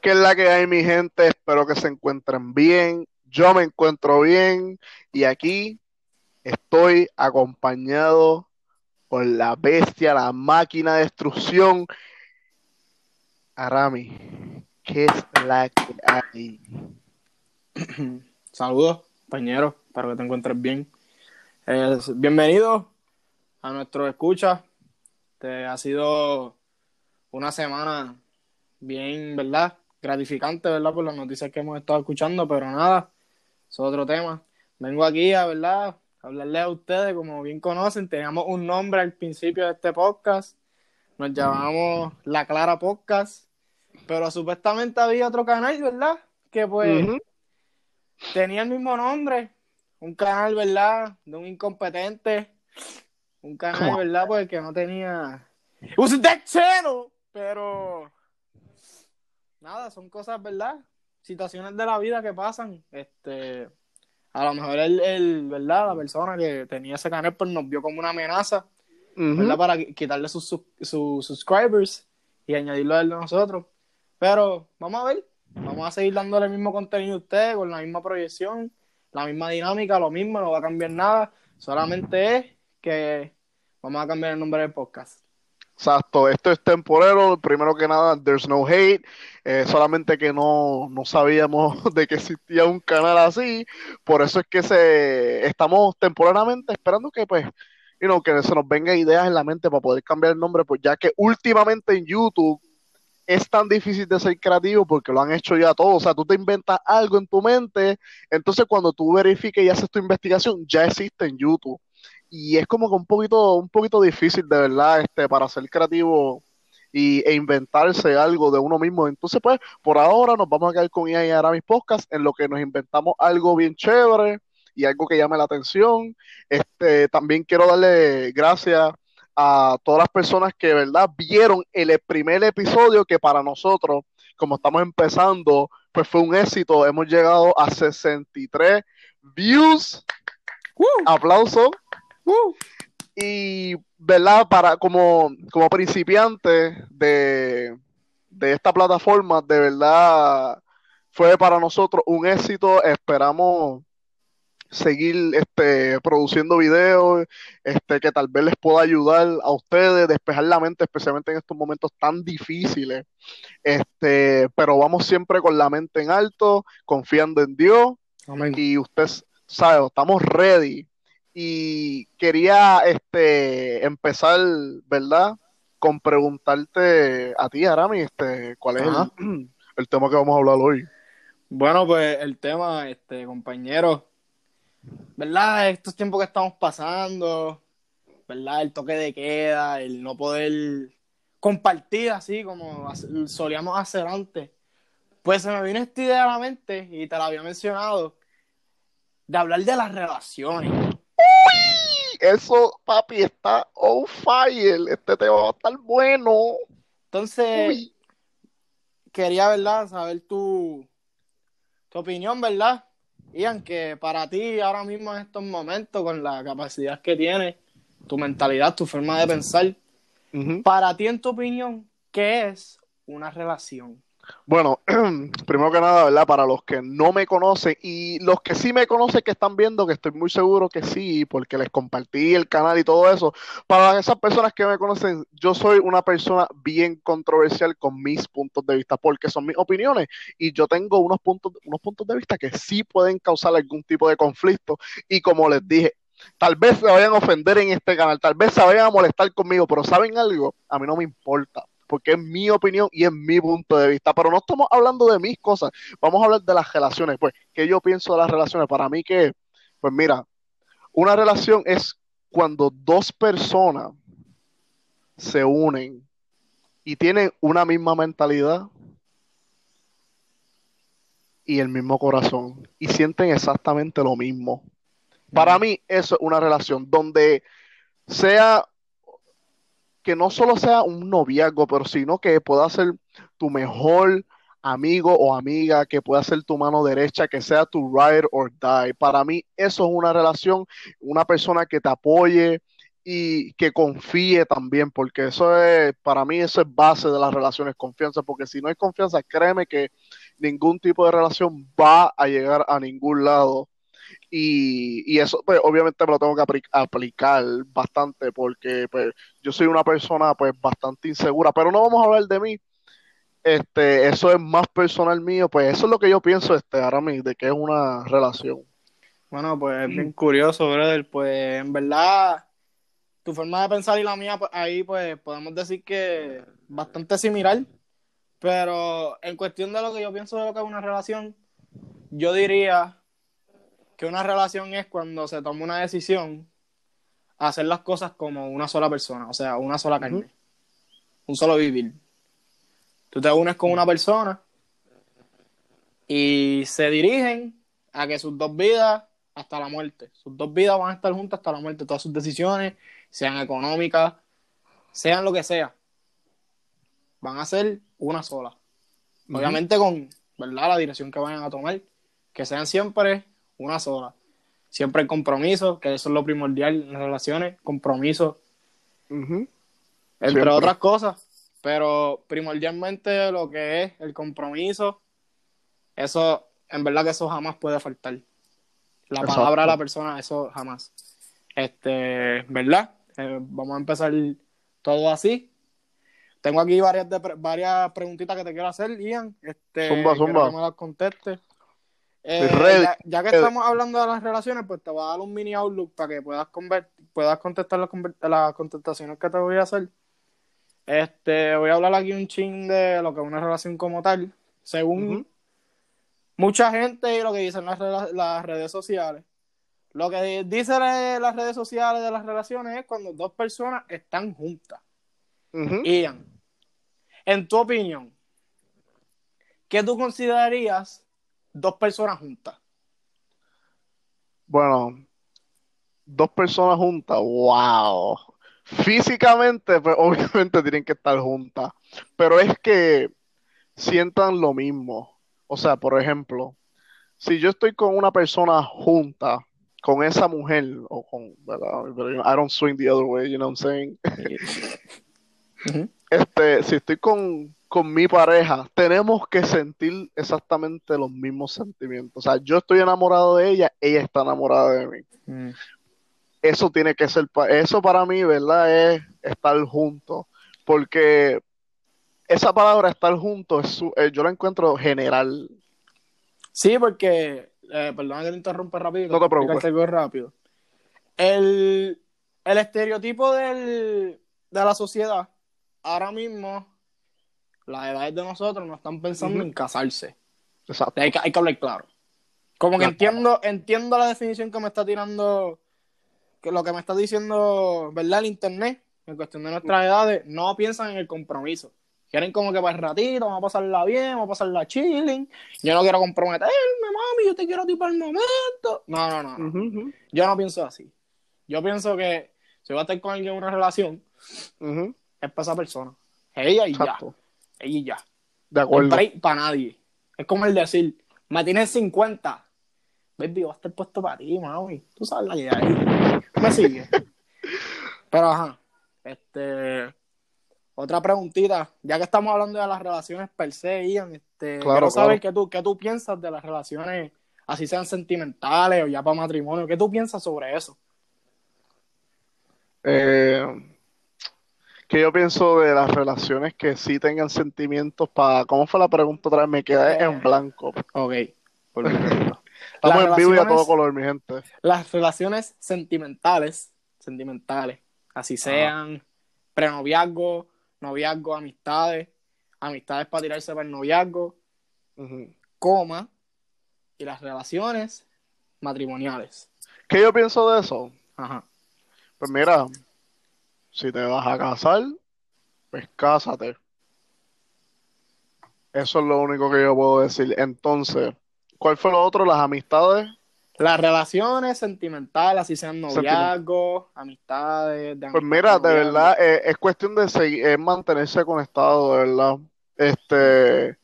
¿Qué es la que hay, mi gente? Espero que se encuentren bien. Yo me encuentro bien y aquí estoy acompañado por la bestia, la máquina de destrucción. Arami, ¿qué es la que hay? Saludos, compañeros. Espero que te encuentres bien. Eh, bienvenido a nuestro escucha. Te ha sido una semana bien, ¿verdad? Gratificante, ¿verdad? Por las noticias que hemos estado escuchando, pero nada, es otro tema. Vengo aquí a, ¿verdad? A hablarles a ustedes, como bien conocen, teníamos un nombre al principio de este podcast, nos llamamos La Clara Podcast, pero supuestamente había otro canal, ¿verdad? Que pues tenía el mismo nombre, un canal, ¿verdad? De un incompetente, un canal, ¿verdad? Pues que no tenía... Channel, pero nada, son cosas, ¿verdad? Situaciones de la vida que pasan. Este, a lo mejor el, el ¿verdad? La persona que tenía ese canal pues nos vio como una amenaza, ¿verdad? Para quitarle sus, sus, subscribers y añadirlo a él de nosotros. Pero vamos a ver, vamos a seguir dándole el mismo contenido a ustedes, con la misma proyección, la misma dinámica, lo mismo, no va a cambiar nada. Solamente es que vamos a cambiar el nombre del podcast. Exacto, esto es temporero, primero que nada, there's no hate, eh, solamente que no, no, sabíamos de que existía un canal así, por eso es que se estamos temporalmente esperando que pues, you know, que se nos venga ideas en la mente para poder cambiar el nombre, pues ya que últimamente en YouTube es tan difícil de ser creativo porque lo han hecho ya todo, o sea, tú te inventas algo en tu mente, entonces cuando tú verifiques y haces tu investigación, ya existe en YouTube y es como que un poquito, un poquito difícil de verdad, este, para ser creativo y, e inventarse algo de uno mismo. Entonces, pues, por ahora nos vamos a quedar con IA y Aramis Podcast, en lo que nos inventamos algo bien chévere y algo que llame la atención. Este, también quiero darle gracias a todas las personas que, verdad, vieron el primer episodio que para nosotros, como estamos empezando, pues fue un éxito. Hemos llegado a 63 views. Aplauso. Uh. y, ¿verdad? Para, como, como principiante de, de esta plataforma, de verdad fue para nosotros un éxito. Esperamos seguir este, produciendo videos este, que tal vez les pueda ayudar a ustedes, despejar la mente, especialmente en estos momentos tan difíciles. Este, pero vamos siempre con la mente en alto, confiando en Dios. Y usted sabe, estamos ready y quería este empezar, ¿verdad? Con preguntarte a ti, Arami, este, ¿cuál es el, tema que vamos a hablar hoy? Bueno, pues el tema, este, compañero, ¿verdad? Estos tiempos que estamos pasando, ¿verdad? El toque de queda, el no poder compartir así como solíamos hacer antes. Pues se me vino esta idea a la mente y te la había mencionado, de hablar de las relaciones eso, papi, está on fire. Este tema va a estar bueno. Entonces, quería, ¿verdad? Saber tu, tu opinión, ¿verdad? Ian, que para ti ahora mismo en estos momentos, con la capacidad que tienes, tu mentalidad, tu forma de pensar, para ti, en tu opinión, ¿qué es una relación? Bueno, primero que nada, ¿verdad? Para los que no me conocen y los que sí me conocen que están viendo, que estoy muy seguro que sí, porque les compartí el canal y todo eso. Para esas personas que me conocen, yo soy una persona bien controversial con mis puntos de vista, porque son mis opiniones y yo tengo unos puntos, unos puntos de vista que sí pueden causar algún tipo de conflicto. Y como les dije, tal vez se vayan a ofender en este canal, tal vez se vayan a molestar conmigo, pero ¿saben algo? A mí no me importa porque es mi opinión y es mi punto de vista. Pero no estamos hablando de mis cosas, vamos a hablar de las relaciones. Pues, ¿qué yo pienso de las relaciones? Para mí que, pues mira, una relación es cuando dos personas se unen y tienen una misma mentalidad y el mismo corazón y sienten exactamente lo mismo. Para mí eso es una relación donde sea que no solo sea un noviazgo, pero sino que pueda ser tu mejor amigo o amiga, que pueda ser tu mano derecha, que sea tu ride or die. Para mí eso es una relación, una persona que te apoye y que confíe también, porque eso es, para mí eso es base de las relaciones, confianza, porque si no hay confianza, créeme que ningún tipo de relación va a llegar a ningún lado. Y, y eso, pues, obviamente me lo tengo que aplicar bastante, porque pues, yo soy una persona, pues, bastante insegura, pero no vamos a hablar de mí. Este, eso es más personal mío, pues eso es lo que yo pienso, este, ahora mismo, de que es una relación. Bueno, pues bien curioso, brother. Pues en verdad, tu forma de pensar y la mía, pues, ahí pues podemos decir que bastante similar. Pero en cuestión de lo que yo pienso de lo que es una relación, yo diría que una relación es cuando se toma una decisión hacer las cosas como una sola persona, o sea, una sola carne, un solo vivir. Tú te unes con una persona y se dirigen a que sus dos vidas hasta la muerte, sus dos vidas van a estar juntas hasta la muerte, todas sus decisiones, sean económicas, sean lo que sea, van a ser una sola. Obviamente con, ¿verdad? La dirección que vayan a tomar, que sean siempre una sola. Siempre el compromiso, que eso es lo primordial en las relaciones, compromiso. Entre otras cosas, pero primordialmente lo que es el compromiso, eso, en verdad que eso jamás puede faltar. La palabra de la persona, eso jamás. Este, ¿verdad? Eh, vamos a empezar todo así. Tengo aquí varias, varias preguntitas que te quiero hacer, Ian. Este, zumba, zumba. Que me las conteste. Eh, ya, que estamos hablando de las relaciones, pues te voy a dar un mini outlook para que puedas, puedas contestar las, las contestaciones que te voy a hacer. Este, voy a hablar aquí un ching de lo que es una relación como tal. Según mucha gente y lo que dicen las, las redes sociales, lo que dicen las redes sociales de las relaciones es cuando dos personas están juntas. Ian, en tu opinión, ¿qué tú considerarías dos personas juntas? Bueno, dos personas juntas, wow. Físicamente, pues obviamente tienen que estar juntas, pero es que sientan lo mismo. O sea, por ejemplo, si yo estoy con una persona junta, con esa mujer, o con, I don't swing the other way, you know what I'm saying? Este, si estoy con, mi pareja, tenemos que sentir exactamente los mismos sentimientos. O sea, yo estoy enamorado de ella, ella está enamorada de mí. Mm. Eso tiene que ser, eso para mí, ¿verdad? Es estar juntos. Porque esa palabra estar juntos, eh, yo la encuentro general. Sí, porque eh, perdona que te interrumpa rápido. No te preocupes. rápido. El, estereotipo del, de la sociedad, ahora mismo, las edades de nosotros no están pensando en casarse. Exacto. Hay que, hay que hablar claro. Como que entiendo, entiendo la definición que me está tirando, que lo que me está diciendo, ¿verdad? El internet, en cuestión de nuestras edades, no piensan en el compromiso. Quieren como que para el ratito, vamos a pasarla bien, vamos a pasarla chilling. Yo no quiero comprometerme, mami, yo te quiero a ti para el momento. No, no, no. Yo no pienso así. Yo pienso que si voy a estar con alguien en una relación, es para esa persona. Ella y ya. Y ya. De acuerdo. para nadie. Es como el decir, me tienes 50. Baby, va a estar puesto para ti, mami. Tú sabes la idea. Me sigue. Pero ajá. Este otra preguntita, ya que estamos hablando de las relaciones per se, Ian, este, quiero saber qué, tú, qué tú piensas de las relaciones, así sean sentimentales o ya para matrimonio, ¿qué tú piensas sobre eso? Eh, que yo pienso de las relaciones que sí tengan sentimientos para... ¿Cómo fue la pregunta otra vez? Me quedé en blanco. Ok. Estamos en vivo y a todo color, mi gente. Las relaciones sentimentales, sentimentales, así sean prenoviazgo, noviazgo, amistades, amistades para tirarse para el noviazgo, coma, y las relaciones matrimoniales. ¿Qué yo pienso de eso? Ajá. Pues mira, si te vas a casar, pues cásate. Eso es lo único que yo puedo decir. Entonces, ¿cuál fue lo otro? Las amistades. Las relaciones sentimentales, así sean noviazgos, amistades. pues mira, de verdad, eh, es cuestión de seguir, es mantenerse conectado, de verdad. Este,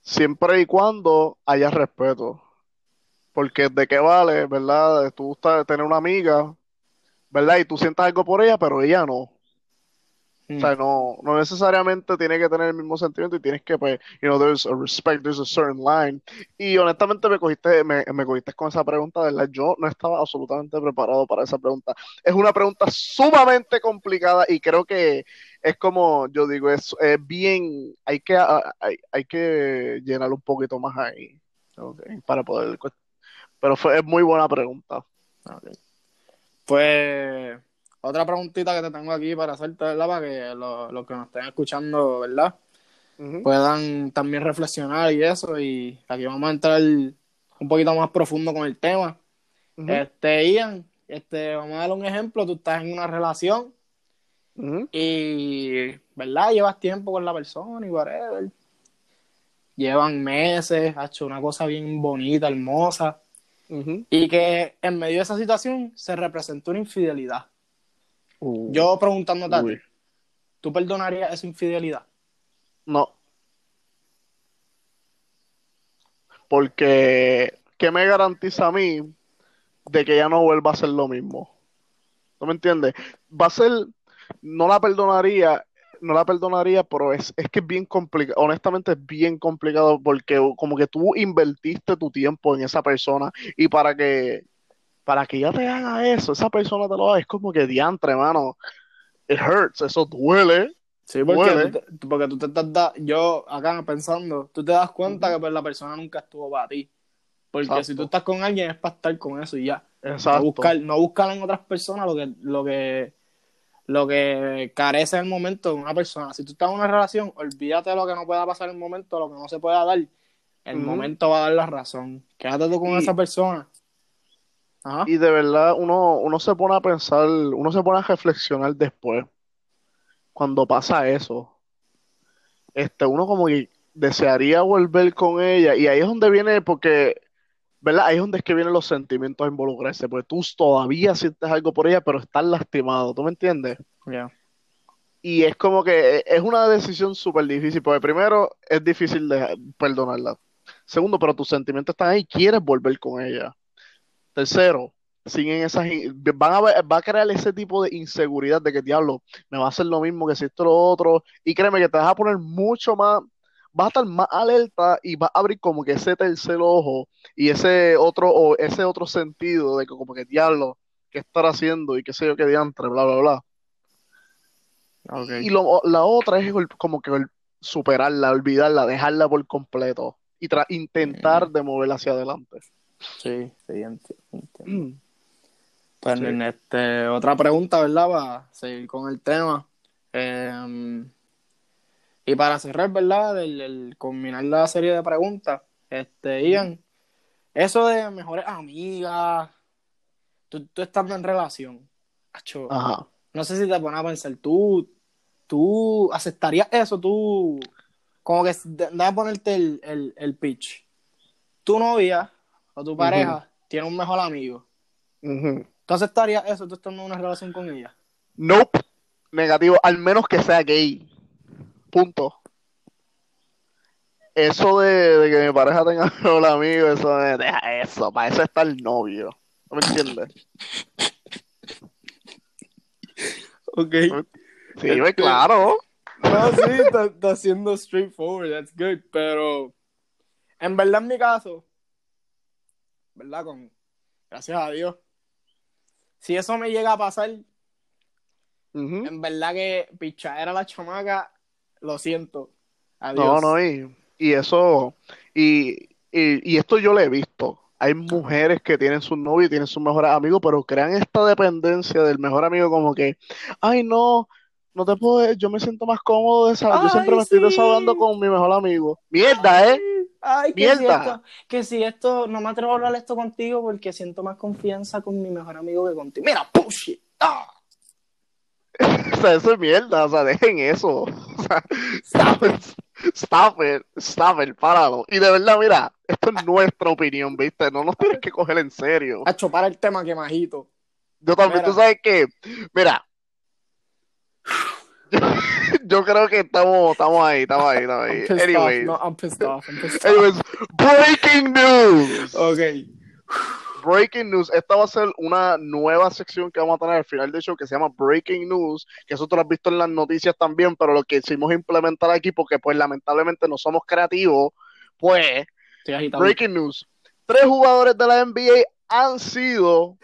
siempre y cuando haya respeto. Porque de qué vale, ¿verdad? Tú tener una amiga, ¿verdad? Y tú sientas algo por ella, pero ella no. Mm. O sea, no, no necesariamente tiene que tener el mismo sentimiento y tienes que, pues, you know, there's a respect, there's a certain line. Y honestamente me cogiste, me, me cogiste con esa pregunta, ¿verdad? Yo no estaba absolutamente preparado para esa pregunta. Es una pregunta sumamente complicada y creo que es como, yo digo, es, es bien, hay que, hay, hay que llenar un poquito más ahí Ok, para poder, pero fue, es muy buena pregunta. ok. Pues otra preguntita que te tengo aquí para hacerte, ¿verdad? Para que lo- los que nos estén escuchando, ¿verdad? Puedan también reflexionar y eso. Y aquí vamos a entrar un poquito más profundo con el tema. Este, Ian, este, vamos a darle un ejemplo. Tú estás en una relación y, ¿verdad? Llevas tiempo con la persona y whatever. Llevan meses, ha hecho una cosa bien bonita, hermosa. Y que en medio de esa situación se representó una infidelidad. Uh, Yo preguntándote a ti, ¿tú perdonarías esa infidelidad? No. Porque, ¿qué me garantiza a mí de que ya no vuelva a ser lo mismo? ¿No me entiendes? Va a ser, no la perdonaría, no la perdonaría, pero es, es que es bien complicado, honestamente es bien complicado porque como que tú invertiste tu tiempo en esa persona y para que, para que ella te haga eso, esa persona te lo haga, es como que diantre, mano. It hurts, eso duele. Sí, porque, Duele. tú te, porque tú te estás da- yo acá pensando, tú te das cuenta que pues, la persona nunca estuvo para ti. Porque Exacto. si tú estás con alguien es para estar con eso y ya. No Exacto. buscar, no buscar en otras personas lo que, lo que, lo que carece en el momento de una persona. Si tú estás en una relación, olvídate de lo que no pueda pasar en el momento, lo que no se pueda dar. El momento va a dar la razón. Quédate tú con Y- esa persona. Ajá. Y de verdad uno, uno se pone a pensar, uno se pone a reflexionar después, cuando pasa eso. Este, uno como que desearía volver con ella, y ahí es donde viene, porque, ¿verdad? Ahí es donde es que vienen los sentimientos a involucrarse, porque tú todavía sientes algo por ella, pero estás lastimado, ¿tú me entiendes? Ya. Y es como que es una decisión súper difícil, porque primero es difícil de perdonarla. Segundo, pero tus sentimientos están ahí y quieres volver con ella. Tercero, siguen esas, van a ver- va a crear ese tipo de inseguridad de que diablo, me va a hacer lo mismo que si esto lo otro. Y créeme que te vas a poner mucho más, vas a estar más alerta y vas a abrir como que ese tercer ojo y ese otro, o ese otro sentido de que como que diablo, ¿qué estar haciendo? Y qué sé yo qué diantre, bla, bla, bla. Y lo- la otra es el- como que el superarla, olvidarla, dejarla por completo y tra- intentar de moverla hacia adelante. Sí, sí, enti- entiendo. Mm. Pues, Sí. en este, otra pregunta, ¿verdad? Para seguir con el tema. Eh, y para cerrar, ¿verdad? El, el culminar la serie de preguntas, este, Ian, eso de mejores amigas, tú, tú estando en relación, acho, Ajá. no sé si te pones a pensar, tú, tú aceptarías eso, tú, como que déjame ponerte el, el, el pitch. Tu novia o tu pareja tiene un mejor amigo. Ujú. ¿Tú aceptarías eso tú estando en una relación con ella? Nope. Negativo, al menos que sea gay. Punto. Eso de, de que mi pareja tenga un amigo, eso de, deja eso, para eso está el novio. ¿No me entiendes? Ok. Sí, Este- pues, claro. No, sí, está, está siendo straightforward, that's good, pero en verdad en mi caso, ¿verdad? Con, gracias a Dios, si eso me llega a pasar, en verdad que pichar a la chamaca, lo siento. Adiós. No, no, y, y eso, y, y, y esto yo lo he visto. Hay mujeres que tienen su novio y tienen sus mejores amigos, pero crean esta dependencia del mejor amigo como que, ay no, no te puedo, yo me siento más cómodo de esa, yo siempre me estoy sí. desahogando con mi mejor amigo. Mierda, ¿eh? Ay, que si, Mierda. esto, que si esto, no me atrevo a hablar esto contigo porque siento más confianza con mi mejor amigo que contigo. Mira, push it. Ah, O sea, eso es mierda, o sea, dejen eso. O sea, stop it. stop it, stop it, páralo. Y de verdad, mira, esto es nuestra opinión, ¿viste? No nos tienes que coger en serio. A chopar el tema que majito. Yo también, Mira. tú sabes que, mira, yo, yo creo que estamos, estamos ahí, estamos ahí, estamos ahí. I'm pissed Anyways, off. No, I'm pissed off. I'm pissed off. anyways, breaking news. Ok. Breaking News. Esta va a ser una nueva sección que vamos a tener al final del show que se llama Breaking News, que eso tú lo has visto en las noticias también, pero lo que hicimos implementar aquí, porque pues lamentablemente no somos creativos, pues Breaking News. Tres jugadores de la NBA han sido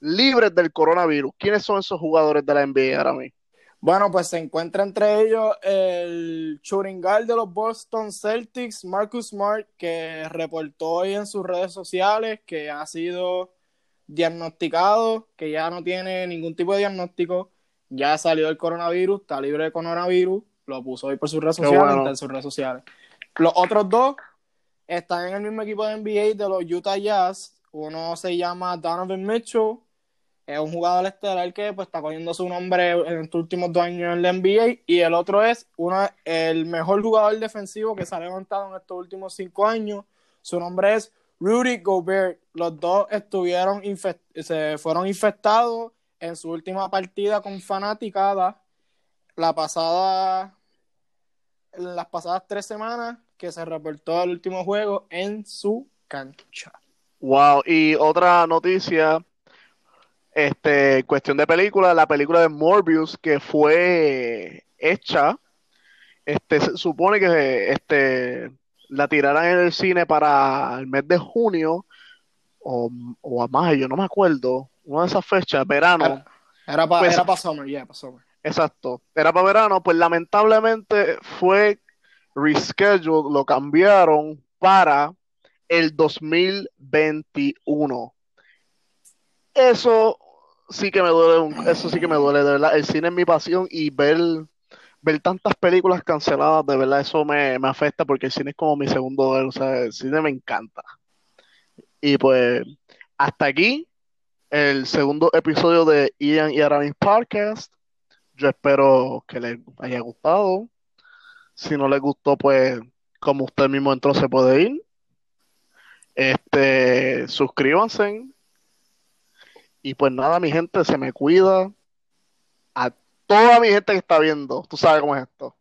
libres del coronavirus. ¿Quiénes son esos jugadores de la NBA ahora mismo? Bueno, pues se encuentra entre ellos el guard de los Boston Celtics, Marcus Smart, que reportó hoy en sus redes sociales que ha sido diagnosticado, que ya no tiene ningún tipo de diagnóstico, ya salió del coronavirus, está libre de coronavirus, lo puso hoy por sus redes sociales, en sus redes sociales. Los otros dos están en el mismo equipo de NBA de los Utah Jazz, uno se llama Donovan Mitchell es un jugador estelar que pues, está cogiendo su nombre en estos últimos dos años en la NBA y el otro es uno, el mejor jugador defensivo que se ha levantado en estos últimos cinco años. Su nombre es Rudy Gobert. Los dos estuvieron se fueron infectados en su última partida con fanaticada la pasada las pasadas tres semanas que se reportó el último juego en su cancha. Wow, y otra noticia este, cuestión de película, la película de Morbius que fue hecha, este, se supone que este, la tirarán en el cine para el mes de junio o, o a mayo, no me acuerdo, una de esas fechas, verano. Era, para pues, summer, yeah, para summer. Exacto, era para verano, pues lamentablemente fue rescheduled, lo cambiaron para el 2021. Eso sí que me duele, eso sí que me duele, de verdad. El cine es mi pasión y ver, ver tantas películas canceladas, de verdad, eso me, afecta porque el cine es como mi segundo o sea, el cine me encanta. Y pues, hasta aquí el segundo episodio de Ian y Aramis Podcast. Yo espero que les haya gustado. Si no les gustó, pues, como usted mismo entró, se puede ir. Este, suscríbanse, y pues nada, mi gente, se me cuida. A toda mi gente que está viendo, tú sabes cómo es esto.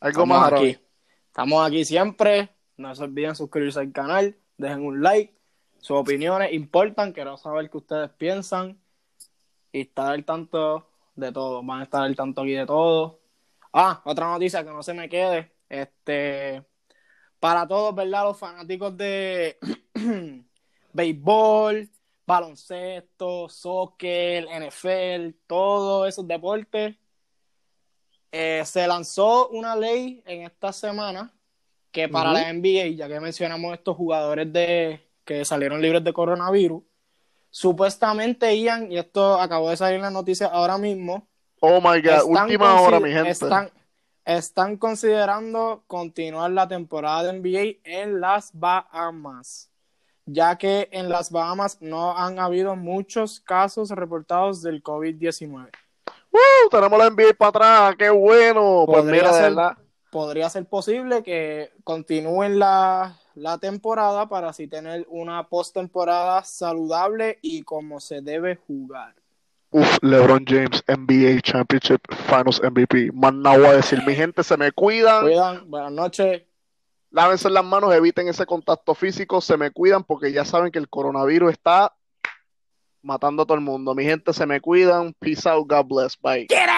Algo Estamos más aquí. Estamos aquí siempre. No se olviden suscribirse al canal, dejen un like. Sus opiniones importan, quiero saber qué ustedes piensan. Y estar al tanto de todo. Van a estar al tanto aquí de todo. Ah, otra noticia que no se me quede. Este, para todos, ¿verdad? Los fanáticos de béisbol, baloncesto, soccer, NFL, todos esos deportes. Eh, se lanzó una ley en esta semana que para la NBA, ya que mencionamos estos jugadores de que salieron libres de coronavirus, supuestamente Ian, y esto acabó de salir en la noticia ahora mismo. Oh my god, última hora, mi gente. Están, están considerando continuar la temporada de NBA en las Bahamas ya que en las Bahamas no han habido muchos casos reportados del COVID-19. ¡Uh! Tenemos la NBA para atrás, qué bueno. Pues podría, ser, podría ser posible que continúen la, la temporada para así tener una postemporada saludable y como se debe jugar. Uf, LeBron James, NBA Championship Finals MVP. Más nada voy a decir, mi gente, se me cuidan. Cuidan, buenas noches lávense las manos, eviten ese contacto físico, se me cuidan porque ya saben que el coronavirus está matando a todo el mundo. Mi gente, se me cuidan. Peace out, God bless. Bye.